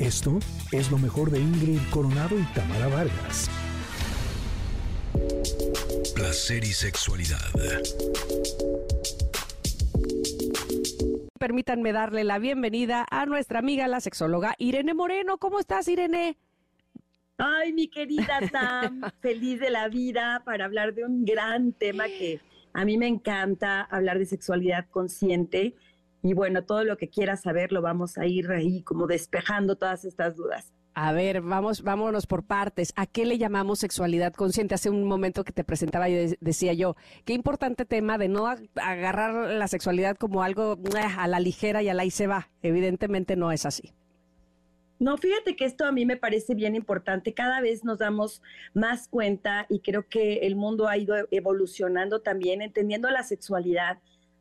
Esto es lo mejor de Ingrid Coronado y Tamara Vargas. Placer y sexualidad. Permítanme darle la bienvenida a nuestra amiga, la sexóloga Irene Moreno. ¿Cómo estás, Irene? Ay, mi querida Tam, feliz de la vida para hablar de un gran tema que a mí me encanta, hablar de sexualidad consciente y bueno, todo lo que quieras saber lo vamos a ir ahí como despejando todas estas dudas. A ver, vamos, vámonos por partes. ¿A qué le llamamos sexualidad consciente? Hace un momento que te presentaba y decía yo, qué importante tema de no agarrar la sexualidad como algo a la ligera y a la y se va. Evidentemente no es así. No, fíjate que esto a mí me parece bien importante. Cada vez nos damos más cuenta y creo que el mundo ha ido evolucionando también, entendiendo la sexualidad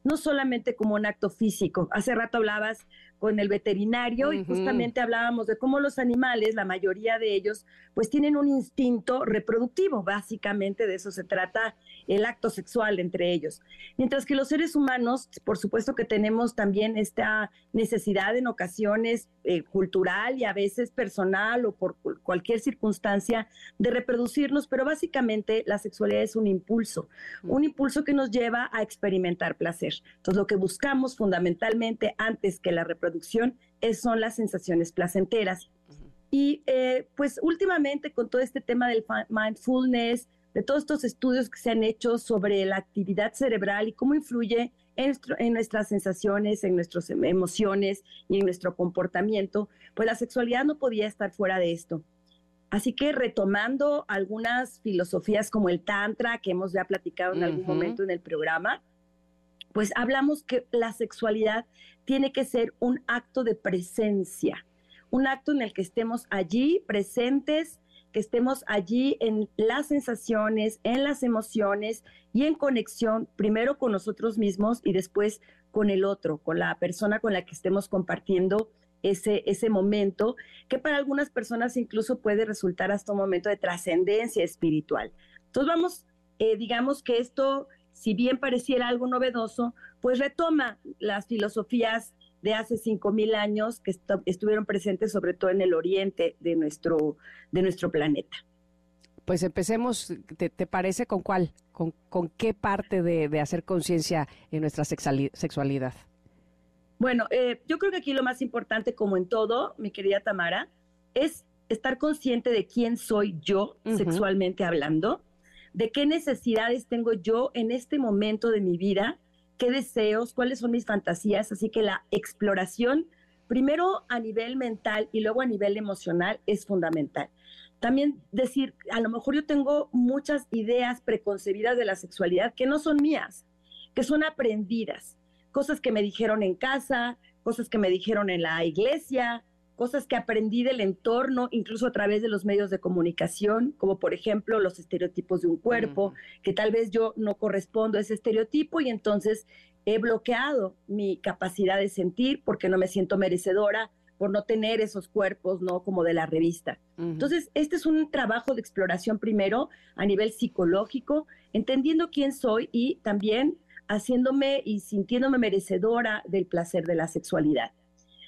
no solamente como un acto físico. Hace rato hablabas con el veterinario y justamente hablábamos de cómo los animales, la mayoría de ellos, pues tienen un instinto reproductivo, básicamente de eso se trata el acto sexual entre ellos. Mientras que los seres humanos, por supuesto que tenemos también esta necesidad en ocasiones eh, cultural y a veces personal o por cualquier circunstancia de reproducirnos, pero básicamente la sexualidad es un impulso, un impulso que nos lleva a experimentar placer. Entonces lo que buscamos fundamentalmente antes que la reproducción es, son las sensaciones placenteras. Y eh, pues últimamente con todo este tema del mindfulness, de todos estos estudios que se han hecho sobre la actividad cerebral y cómo influye en, nuestras sensaciones, en nuestras em, emociones y en nuestro comportamiento, pues la sexualidad no podía estar fuera de esto. Así que retomando algunas filosofías como el Tantra, que hemos ya platicado en algún momento en el programa, pues hablamos que la sexualidad tiene que ser un acto de presencia, un acto en el que estemos allí presentes, que estemos allí en las sensaciones, en las emociones y en conexión primero con nosotros mismos y después con el otro, con la persona con la que estemos compartiendo ese, ese momento, que para algunas personas incluso puede resultar hasta un momento de trascendencia espiritual. Entonces vamos, eh, digamos que esto, si bien pareciera algo novedoso, pues retoma las filosofías de hace cinco mil años que estuvieron presentes sobre todo en el oriente de nuestro, de nuestro planeta. Pues empecemos, ¿te, parece con cuál? ¿Con, con qué parte de, hacer conciencia en nuestra sexualidad? Bueno, eh, yo creo que aquí lo más importante, como en todo, mi querida Tamara, es estar consciente de quién soy yo sexualmente hablando, de qué necesidades tengo yo en este momento de mi vida qué deseos, cuáles son mis fantasías. Así que la exploración, primero a nivel mental y luego a nivel emocional, es fundamental. También decir, a lo mejor yo tengo muchas ideas preconcebidas de la sexualidad que no son mías, que son aprendidas, cosas que me dijeron en casa, cosas que me dijeron en la iglesia, cosas que aprendí del entorno, incluso a través de los medios de comunicación, como por ejemplo los estereotipos de un cuerpo, que tal vez yo no correspondo a ese estereotipo y entonces he bloqueado mi capacidad de sentir porque no me siento merecedora por no tener esos cuerpos, ¿no? Como de la revista. Entonces, este es un trabajo de exploración primero a nivel psicológico, entendiendo quién soy y también haciéndome y sintiéndome merecedora del placer de la sexualidad.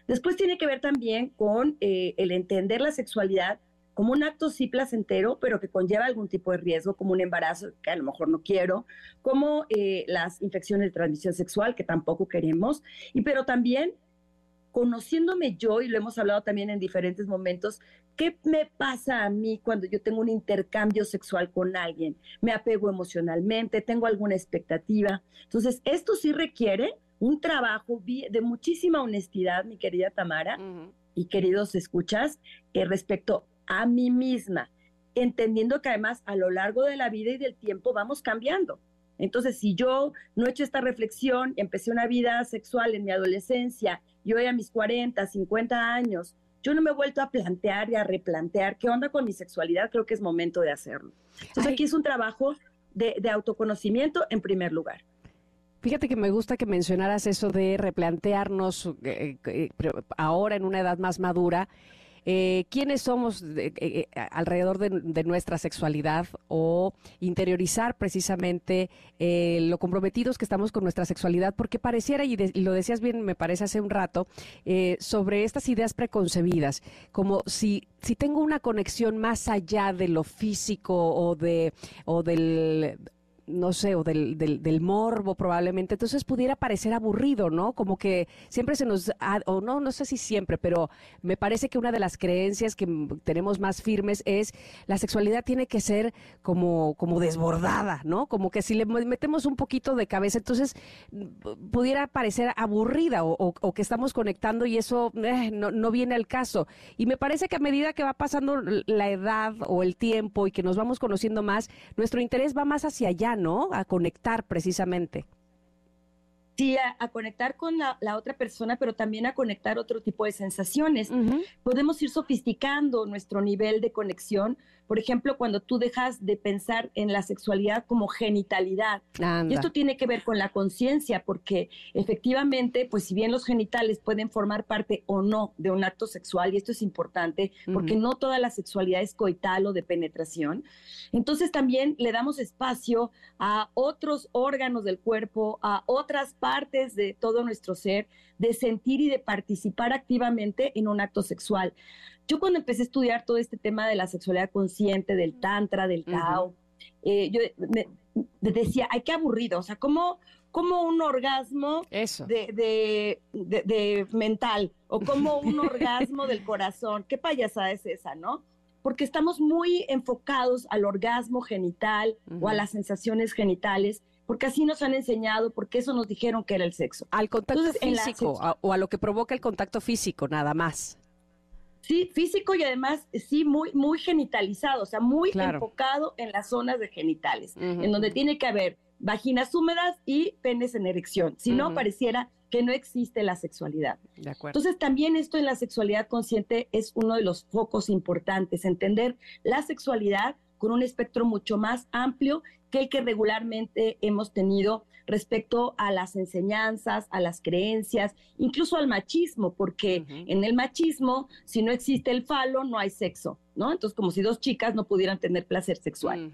Después tiene que ver también con eh, el entender la sexualidad como un acto sí placentero, pero que conlleva algún tipo de riesgo, como un embarazo que a lo mejor no quiero, como eh, las infecciones de transmisión sexual que tampoco queremos, y pero también conociéndome yo, y lo hemos hablado también en diferentes momentos, ¿qué me pasa a mí cuando yo tengo un intercambio sexual con alguien? ¿Me apego emocionalmente? ¿Tengo alguna expectativa? Entonces, esto sí requiere un trabajo de muchísima honestidad, mi querida Tamara, y queridos escuchas, eh, respecto a mí misma, entendiendo que además a lo largo de la vida y del tiempo vamos cambiando. Entonces, si yo no he hecho esta reflexión, empecé una vida sexual en mi adolescencia y hoy a mis 40, 50 años, yo no me he vuelto a plantear y a replantear qué onda con mi sexualidad, creo que es momento de hacerlo. Entonces, aquí es un trabajo de autoconocimiento en primer lugar. Fíjate que me gusta que mencionaras eso de replantearnos eh, eh, ahora en una edad más madura eh, quiénes somos eh, eh, alrededor de, nuestra sexualidad o interiorizar precisamente lo comprometidos que estamos con nuestra sexualidad, porque pareciera, y, lo decías bien, me parece hace un rato, sobre estas ideas preconcebidas, como si, si tengo una conexión más allá de lo físico o, de, o del no sé, o del, del, morbo probablemente, entonces pudiera parecer aburrido, ¿no? Como que siempre se nos, o no, no sé si siempre, pero me parece que una de las creencias que tenemos más firmes es la sexualidad tiene que ser como, como desbordada, ¿no? Como que si le metemos un poquito de cabeza, entonces pudiera parecer aburrida o, que estamos conectando y eso eh, no, no viene al caso. Y me parece que a medida que va pasando la edad o el tiempo y que nos vamos conociendo más, nuestro interés va más hacia allá, ¿no? A conectar precisamente. Sí, a, conectar con la, otra persona, pero también a conectar otro tipo de sensaciones. Podemos ir sofisticando nuestro nivel de conexión por ejemplo, cuando tú dejas de pensar en la sexualidad como genitalidad. Y esto tiene que ver con la conciencia, porque efectivamente, pues si bien los genitales pueden formar parte o no de un acto sexual, y esto es importante, porque no toda la sexualidad es coital o de penetración, entonces también le damos espacio a otros órganos del cuerpo, a otras partes de todo nuestro ser, de sentir y de participar activamente en un acto sexual. Yo cuando empecé a estudiar todo este tema de la sexualidad consciente, del tantra, del tao, eh, yo me, decía, ay, qué aburrido, o sea, ¿cómo, como un orgasmo De, de, mental o como un orgasmo del corazón? ¿Qué payasada es esa, no? Porque estamos muy enfocados al orgasmo genital o a las sensaciones genitales porque así nos han enseñado, porque eso nos dijeron que era el sexo. Al contacto físico o a lo que provoca el contacto físico, nada más. Sí, físico y además sí muy muy genitalizado, o sea, muy enfocado en las zonas de genitales, en donde tiene que haber vaginas húmedas y penes en erección. Si no, pareciera que no existe la sexualidad. Entonces, también esto en la sexualidad consciente es uno de los focos importantes, entender la sexualidad con un espectro mucho más amplio que el que regularmente hemos tenido respecto a las enseñanzas, a las creencias, incluso al machismo, porque en el machismo, si no existe el falo, no hay sexo, ¿no? Entonces, como si dos chicas no pudieran tener placer sexual.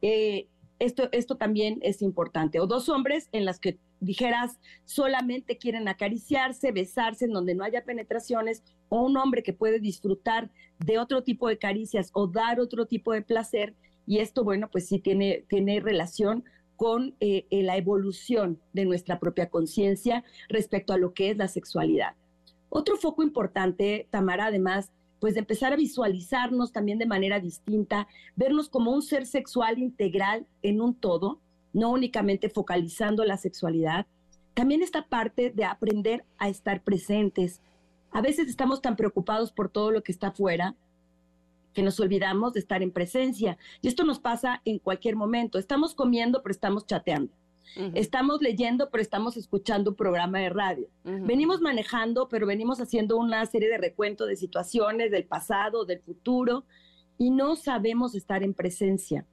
Eh, esto, esto también es importante. O dos hombres en las que dijeras solamente quieren acariciarse, besarse, en donde no haya penetraciones, o un hombre que puede disfrutar de otro tipo de caricias o dar otro tipo de placer. Y esto, bueno, pues sí tiene, tiene relación con eh, eh, la evolución de nuestra propia conciencia respecto a lo que es la sexualidad. Otro foco importante, Tamara, además, pues de empezar a visualizarnos también de manera distinta, vernos como un ser sexual integral en un todo, no únicamente focalizando la sexualidad. También esta parte de aprender a estar presentes. A veces estamos tan preocupados por todo lo que está afuera que nos olvidamos de estar en presencia. Y esto nos pasa en cualquier momento. Estamos comiendo, pero estamos chateando. Estamos leyendo, pero estamos escuchando un programa de radio. Venimos manejando, pero venimos haciendo una serie de recuentos de situaciones del pasado, del futuro, y no sabemos estar en presencia.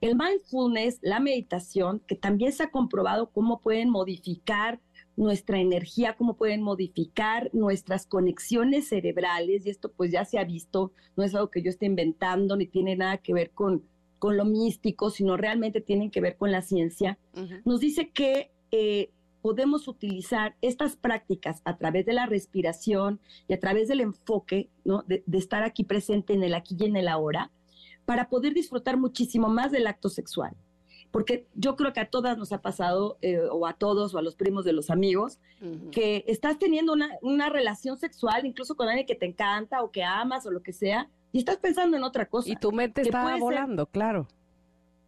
El mindfulness, la meditación, que también se ha comprobado cómo pueden modificar nuestra energía, cómo pueden modificar nuestras conexiones cerebrales, y esto pues ya se ha visto, no es algo que yo esté inventando, ni tiene nada que ver con, con lo místico, sino realmente tienen que ver con la ciencia, nos dice que eh, podemos utilizar estas prácticas a través de la respiración y a través del enfoque, ¿no? de, de estar aquí presente en el aquí y en el ahora, para poder disfrutar muchísimo más del acto sexual. Porque yo creo que a todas nos ha pasado, eh, o a todos, o a los primos de los amigos, que estás teniendo una, una, relación sexual, incluso con alguien que te encanta o que amas o lo que sea, y estás pensando en otra cosa. Y tu mente está volando, claro.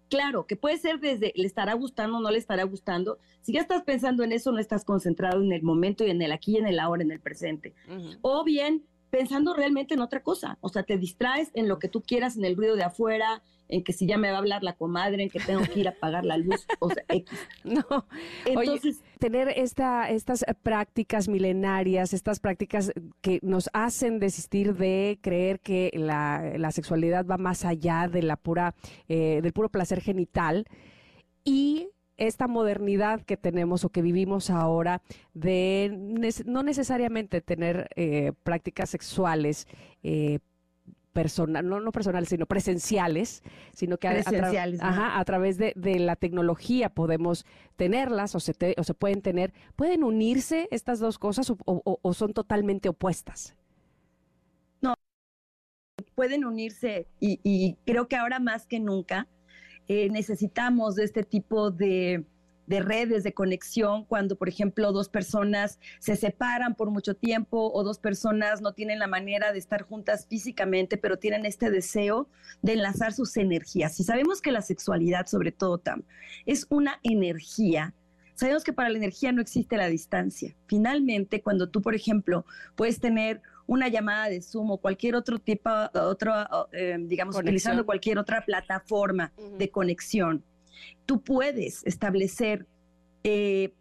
Claro, que puede ser desde le estará gustando o no le estará gustando. Si ya estás pensando en eso, no estás concentrado en el momento y en el aquí y en el ahora, en el presente. O bien pensando realmente en otra cosa. O sea, te distraes en lo que tú quieras, en el ruido de afuera, en que si ya me va a hablar la comadre, en que tengo que ir a apagar la luz, o sea, X. No, entonces tener esta, estas prácticas milenarias, estas prácticas que nos hacen desistir de creer que la, sexualidad va más allá de la pura, eh, del puro placer genital y esta modernidad que tenemos o que vivimos ahora de no necesariamente tener eh, prácticas sexuales eh, personal, no, no personales, sino presenciales, sino que a, a, través de, la tecnología podemos tenerlas o se, o se pueden tener. ¿Pueden unirse estas dos cosas o, son totalmente opuestas? No, pueden unirse y, creo que ahora más que nunca eh, necesitamos de este tipo de de redes de conexión cuando, por ejemplo, dos personas se separan por mucho tiempo o dos personas no tienen la manera de estar juntas físicamente, pero tienen este deseo de enlazar sus energías. Y sabemos que la sexualidad, sobre todo, es una energía. Sabemos que para la energía no existe la distancia. Finalmente, cuando tú, por ejemplo, puedes tener una llamada de Zoom o cualquier otro tipo, otro, eh, digamos, utilizando cualquier otra plataforma de conexión, tú puedes establecer eh,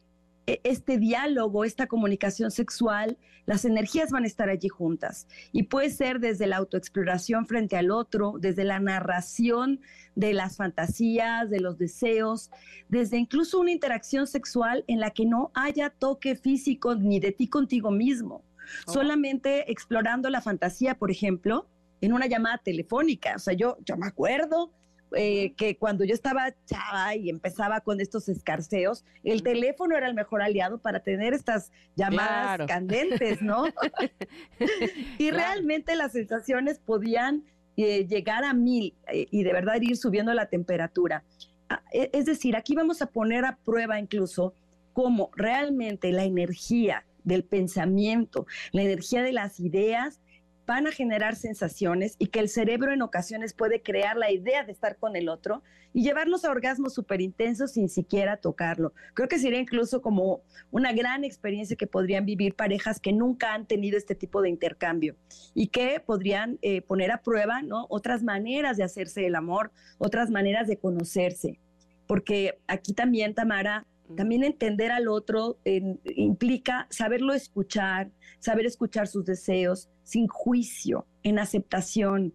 e-, este diálogo, esta comunicación sexual, las energías van a estar allí juntas. Y puede ser desde la autoexploración frente al otro, desde la narración de las fantasías, de los deseos, desde incluso una interacción sexual en la que no haya toque físico ni de ti contigo mismo. Oh. Solamente explorando la fantasía, por ejemplo, en una llamada telefónica. O sea, yo, yo me acuerdo eh, que cuando yo estaba chava y empezaba con estos escarceos, el teléfono era el mejor aliado para tener estas llamadas candentes, ¿no? y realmente las sensaciones podían eh, llegar a mil eh, y de verdad ir subiendo la temperatura. Ah, e, es decir, aquí vamos a poner a prueba incluso cómo realmente la energía del pensamiento, la energía de las ideas van a generar sensaciones y que el cerebro en ocasiones puede crear la idea de estar con el otro y llevarnos a orgasmos súper intensos sin siquiera tocarlo. Creo que sería incluso como una gran experiencia que podrían vivir parejas que nunca han tenido este tipo de intercambio y que podrían eh, poner a prueba ¿no? otras maneras de hacerse el amor, otras maneras de conocerse. Porque aquí también, Tamara, también entender al otro implica saberlo escuchar, saber escuchar sus deseos sin juicio, en aceptación.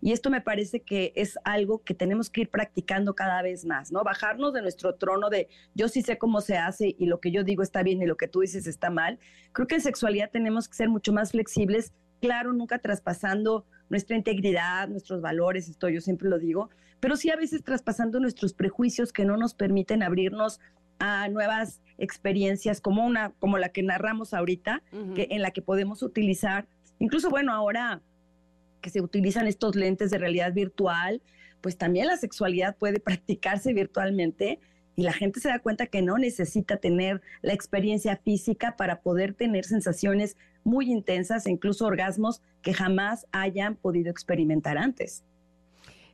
Y esto me parece que es algo que tenemos que ir practicando cada vez más, ¿no? Bajarnos de nuestro trono de yo sí sé cómo se hace y lo que yo digo está bien y lo que tú dices está mal. Creo que en sexualidad tenemos que ser mucho más flexibles, claro, nunca traspasando nuestra integridad, nuestros valores, esto yo siempre lo digo, pero sí a veces traspasando nuestros prejuicios que no nos permiten abrirnos a nuevas experiencias como una como la que narramos ahorita, que en la que podemos utilizar, incluso bueno, ahora que se utilizan estos lentes de realidad virtual, pues también la sexualidad puede practicarse virtualmente y la gente se da cuenta que no necesita tener la experiencia física para poder tener sensaciones muy intensas e incluso orgasmos que jamás hayan podido experimentar antes.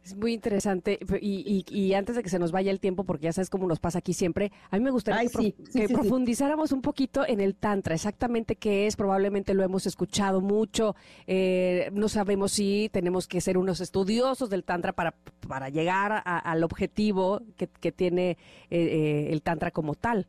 Es muy interesante. Y, antes de que se nos vaya el tiempo, porque ya sabes cómo nos pasa aquí siempre, a mí me gustaría que, profundizáramos un poquito en el Tantra, exactamente qué es. Probablemente lo hemos escuchado mucho. Eh, no sabemos si tenemos que ser unos estudiosos del Tantra para, para llegar al objetivo que, tiene eh, eh, el Tantra como tal.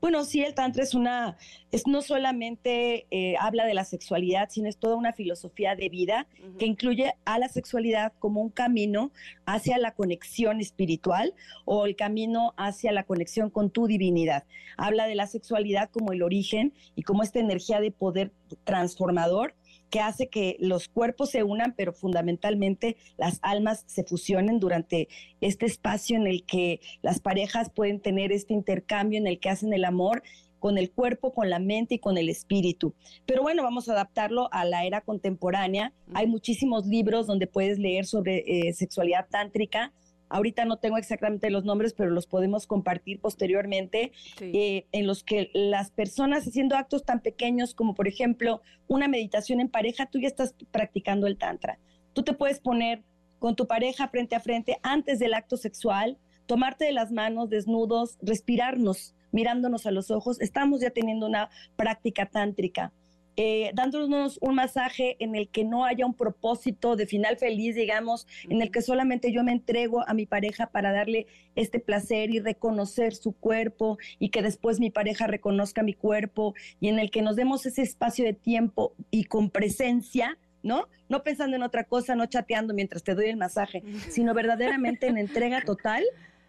Bueno, sí, el Tantra es una, es no solamente eh, habla de la sexualidad, sino es toda una filosofía de vida que incluye a la sexualidad como un camino hacia la conexión espiritual o el camino hacia la conexión con tu divinidad. Habla de la sexualidad como el origen y como esta energía de poder transformador que hace que los cuerpos se unan, pero fundamentalmente las almas se fusionen durante este espacio en el que las parejas pueden tener este intercambio, en el que hacen el amor con el cuerpo, con la mente y con el espíritu. Pero bueno, vamos a adaptarlo a la era contemporánea. Hay muchísimos libros donde puedes leer sobre eh, sexualidad tántrica Ahorita no tengo exactamente los nombres, pero los podemos compartir posteriormente, eh, en los que las personas haciendo actos tan pequeños como, por ejemplo, una meditación en pareja, tú ya estás practicando el tantra. Tú te puedes poner con tu pareja frente a frente antes del acto sexual, tomarte de las manos desnudos, respirarnos, mirándonos a los ojos. Estamos ya teniendo una práctica tántrica eh, dándonos un masaje en el que no haya un propósito de final feliz, digamos, en el que solamente yo me entrego a mi pareja para darle este placer y reconocer su cuerpo y que después mi pareja reconozca mi cuerpo y en el que nos demos ese espacio de tiempo y con presencia. ¿no? No pensando en otra cosa, no chateando mientras te doy el masaje, sino verdaderamente en entrega total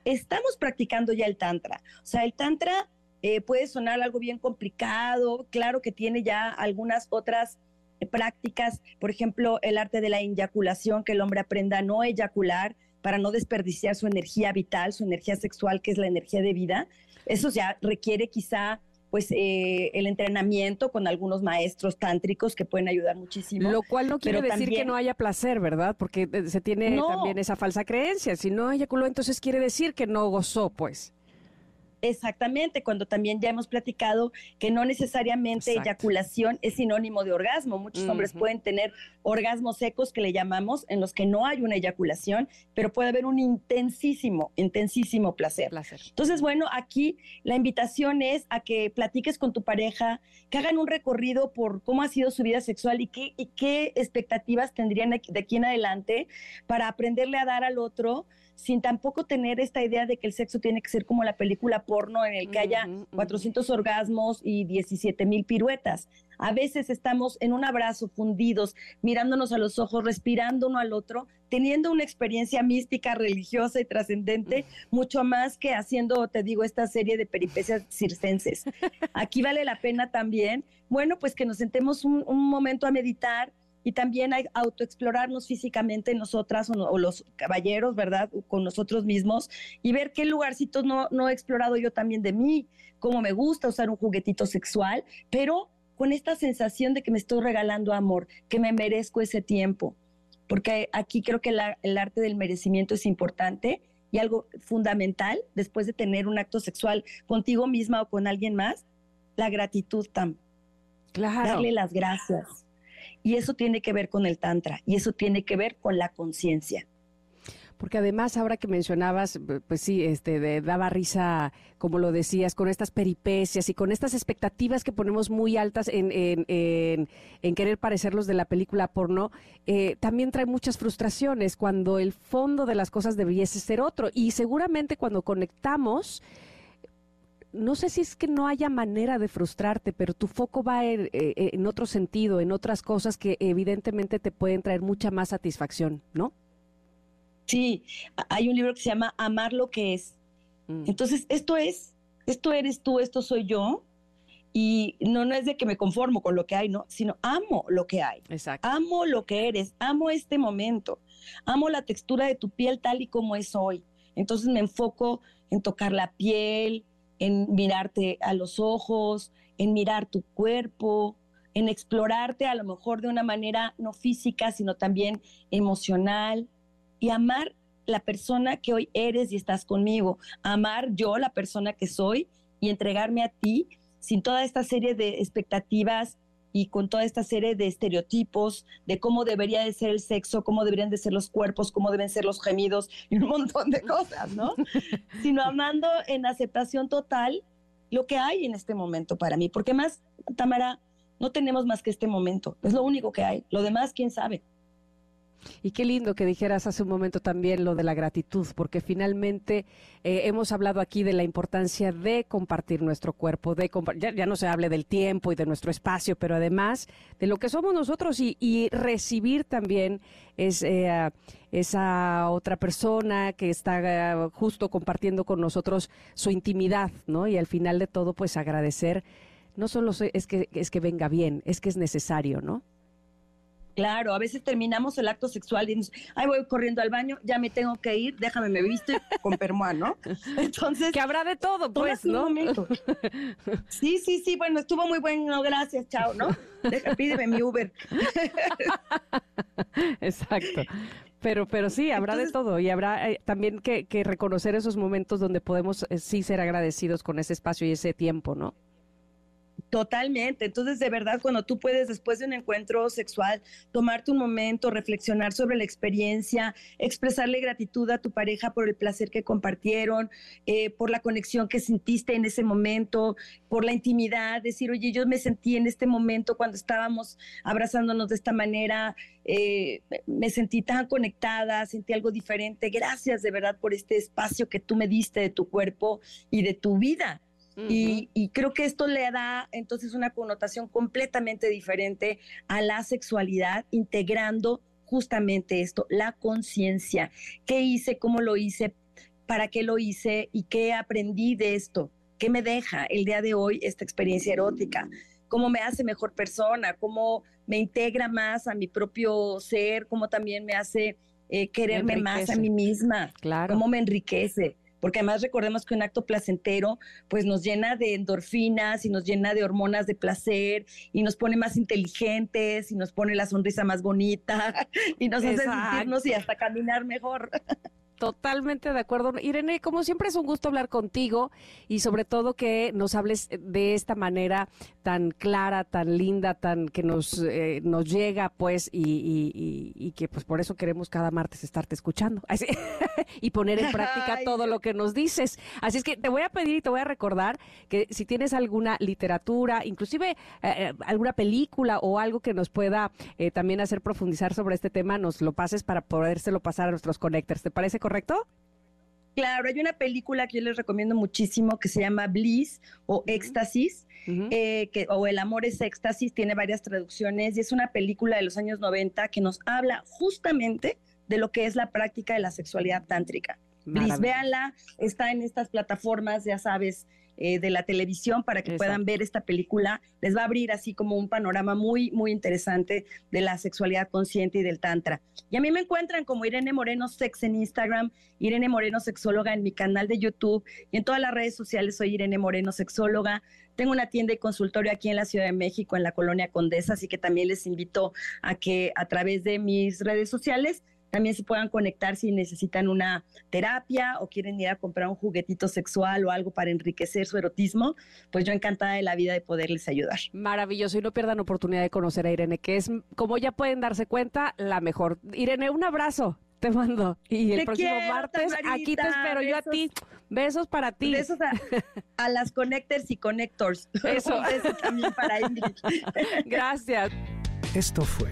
estamos practicando ya el tantra. O sea, el tantra eh, puede sonar algo bien complicado, claro que tiene ya algunas otras eh, prácticas, por ejemplo, el arte de la eyaculación, que el hombre aprenda a no eyacular para no desperdiciar su energía vital, su energía sexual, que es la energía de vida. Eso ya requiere quizá pues eh, el entrenamiento con algunos maestros tántricos que pueden ayudar muchísimo. Lo cual no quiere decir que no haya placer, ¿verdad? Porque se tiene también esa falsa creencia. Si no eyaculó, entonces quiere decir que no gozó, pues. Exactamente, cuando también ya hemos platicado que no necesariamente eyaculación es sinónimo de orgasmo. Muchos hombres pueden tener orgasmos secos que le llamamos, en los que no hay una eyaculación, pero puede haber un intensísimo, intensísimo placer. placer. Entonces, bueno, aquí la invitación es a que platiques con tu pareja, que hagan un recorrido por cómo ha sido su vida sexual y qué, y qué expectativas tendrían de aquí en adelante para aprenderle a dar al otro sin tampoco tener esta idea de que el sexo tiene que ser como la película porno en el que haya 400 orgasmos y 17 mil piruetas. A veces estamos en un abrazo fundidos, mirándonos a los ojos, respirando uno al otro, teniendo una experiencia mística, religiosa y trascendente, mucho más que haciendo, te digo, esta serie de peripecias circenses. Aquí vale la pena también, bueno, pues que nos sentemos un, un momento a meditar, y también hay autoexplorarnos físicamente nosotras o, los caballeros, ¿verdad? Con nosotros mismos y ver qué lugarcitos no, no he explorado yo también de mí, cómo me gusta usar un juguetito sexual, pero con esta sensación de que me estoy regalando amor, que me merezco ese tiempo, porque aquí creo que el arte del merecimiento es importante y algo fundamental después de tener un acto sexual contigo misma o con alguien más, la gratitud, Tam. Claro. Darle las gracias y eso tiene que ver con el Tantra y eso tiene que ver con la conciencia. Porque además, ahora que mencionabas, pues sí, este, daba risa, como lo decías, con estas peripecias y con estas expectativas que ponemos muy altas en, en, querer parecer los de la película porno, eh, también trae muchas frustraciones cuando el fondo de las cosas debiese ser otro. Y seguramente cuando conectamos, no sé si es que no haya manera de frustrarte, pero tu foco va en, eh, en, otro sentido, en otras cosas que evidentemente te pueden traer mucha más satisfacción, ¿no? Sí, hay un libro que se llama Amar lo que es. Mm. Entonces, esto es, esto eres tú, esto soy yo. Y no, no es de que me conformo con lo que hay, no, sino amo lo que hay. Exacto. Amo lo que eres, amo este momento, amo la textura de tu piel tal y como es hoy. Entonces me enfoco en tocar la piel, en mirarte a los ojos, en mirar tu cuerpo, en explorarte a lo mejor de una manera no física, sino también emocional y amar la persona que hoy eres y estás conmigo, amar yo la persona que soy y entregarme a ti sin toda esta serie de expectativas y con toda esta serie de estereotipos de cómo debería de ser el sexo, cómo deberían de ser los cuerpos, cómo deben ser los gemidos y un montón de cosas, ¿no? Sino amando en aceptación total lo que hay en este momento para mí, porque más, Tamara, no tenemos más que este momento, es lo único que hay, lo demás, quién sabe. Y qué lindo que dijeras hace un momento también lo de la gratitud, porque finalmente eh, hemos hablado aquí de la importancia de compartir nuestro cuerpo, de ya, no se hable del tiempo y de nuestro espacio, pero además de lo que somos nosotros y, recibir también eh, esa otra persona que está eh, justo compartiendo con nosotros su intimidad, ¿no? Y al final de todo, pues agradecer, no solo es que, es que venga bien, es que es necesario, ¿no? Claro, a veces terminamos el acto sexual y ay, voy corriendo al baño, ya me tengo que ir, déjame me viste con permoa, ¿no? Entonces. Que habrá de todo, pues, ¿no? Sí, sí, sí, bueno, estuvo muy bueno, gracias, chao, ¿no? Deja, pídeme mi Uber. Exacto. Pero, pero sí, habrá de todo y habrá eh, también que, que, reconocer esos momentos donde podemos eh, sí ser agradecidos con ese espacio y ese tiempo, ¿no? Totalmente. Entonces, de verdad, cuando tú puedes, después de un encuentro sexual, tomarte un momento, reflexionar sobre la experiencia, expresarle gratitud a tu pareja por el placer que compartieron, eh, por la conexión que sentiste en ese momento, por la intimidad, decir, oye, yo me sentí en este momento cuando estábamos abrazándonos de esta manera, eh, me sentí tan conectada, sentí algo diferente. Gracias de verdad por este espacio que tú me diste de tu cuerpo y de tu vida y, creo que esto le da entonces una connotación completamente diferente a la sexualidad, integrando justamente esto, la conciencia. ¿Qué hice? ¿Cómo lo hice? para qué lo hice y qué aprendí de esto, qué me deja el día de hoy esta experiencia erótica, cómo me hace mejor persona, cómo me integra más a mi propio ser, cómo también me hace eh, quererme más a mí misma, claro. cómo me enriquece porque además recordemos que un acto placentero pues nos llena de endorfinas y nos llena de hormonas de placer y nos pone más inteligentes y nos pone la sonrisa más bonita y nos hace sentirnos y hasta caminar mejor. Totalmente de acuerdo. Irene, como siempre es un gusto hablar contigo y sobre todo que nos hables de esta manera tan clara, tan linda, tan que nos, eh, nos llega pues y, que pues por eso queremos cada martes estarte escuchando y poner en práctica todo lo que nos dices. Así es que te voy a pedir y te voy a recordar que si tienes alguna literatura, inclusive eh, eh, alguna película o algo que nos pueda también hacer profundizar sobre este tema, nos lo pases para podérselo pasar a nuestros connectors. ¿Te parece correcto? ¿Correcto? Claro, hay una película que yo les recomiendo muchísimo que se llama Bliss o Éxtasis, eh, que, o El amor es éxtasis, tiene varias traducciones y es una película de los años 90 que nos habla justamente de lo que es la práctica de la sexualidad tántrica. Bliss, véanla, está en estas plataformas, ya sabes, eh, de la televisión para que puedan ver esta película. Les va a abrir así como un panorama muy, muy interesante de la sexualidad consciente y del tantra. Y a mí me encuentran como Irene Moreno Sex en Instagram, Irene Moreno Sexóloga en mi canal de YouTube y en todas las redes sociales soy Irene Moreno Sexóloga. Tengo una tienda y consultorio aquí en la Ciudad de México, en la colonia Condesa, así que también les invito a que a través de mis redes sociales también se puedan conectar si necesitan una terapia o quieren ir a comprar un juguetito sexual o algo para enriquecer su erotismo, pues yo encantada de la vida de poderles ayudar. Maravilloso y no pierdan oportunidad de conocer a Irene, que es, como ya pueden darse cuenta, la mejor. Irene, un abrazo. Te mando. Y el próximo martes, aquí te espero yo a ti. Besos para ti. Besos a, las connectors y connectors. Eso. Besos también para Ingrid. Gracias. Esto fue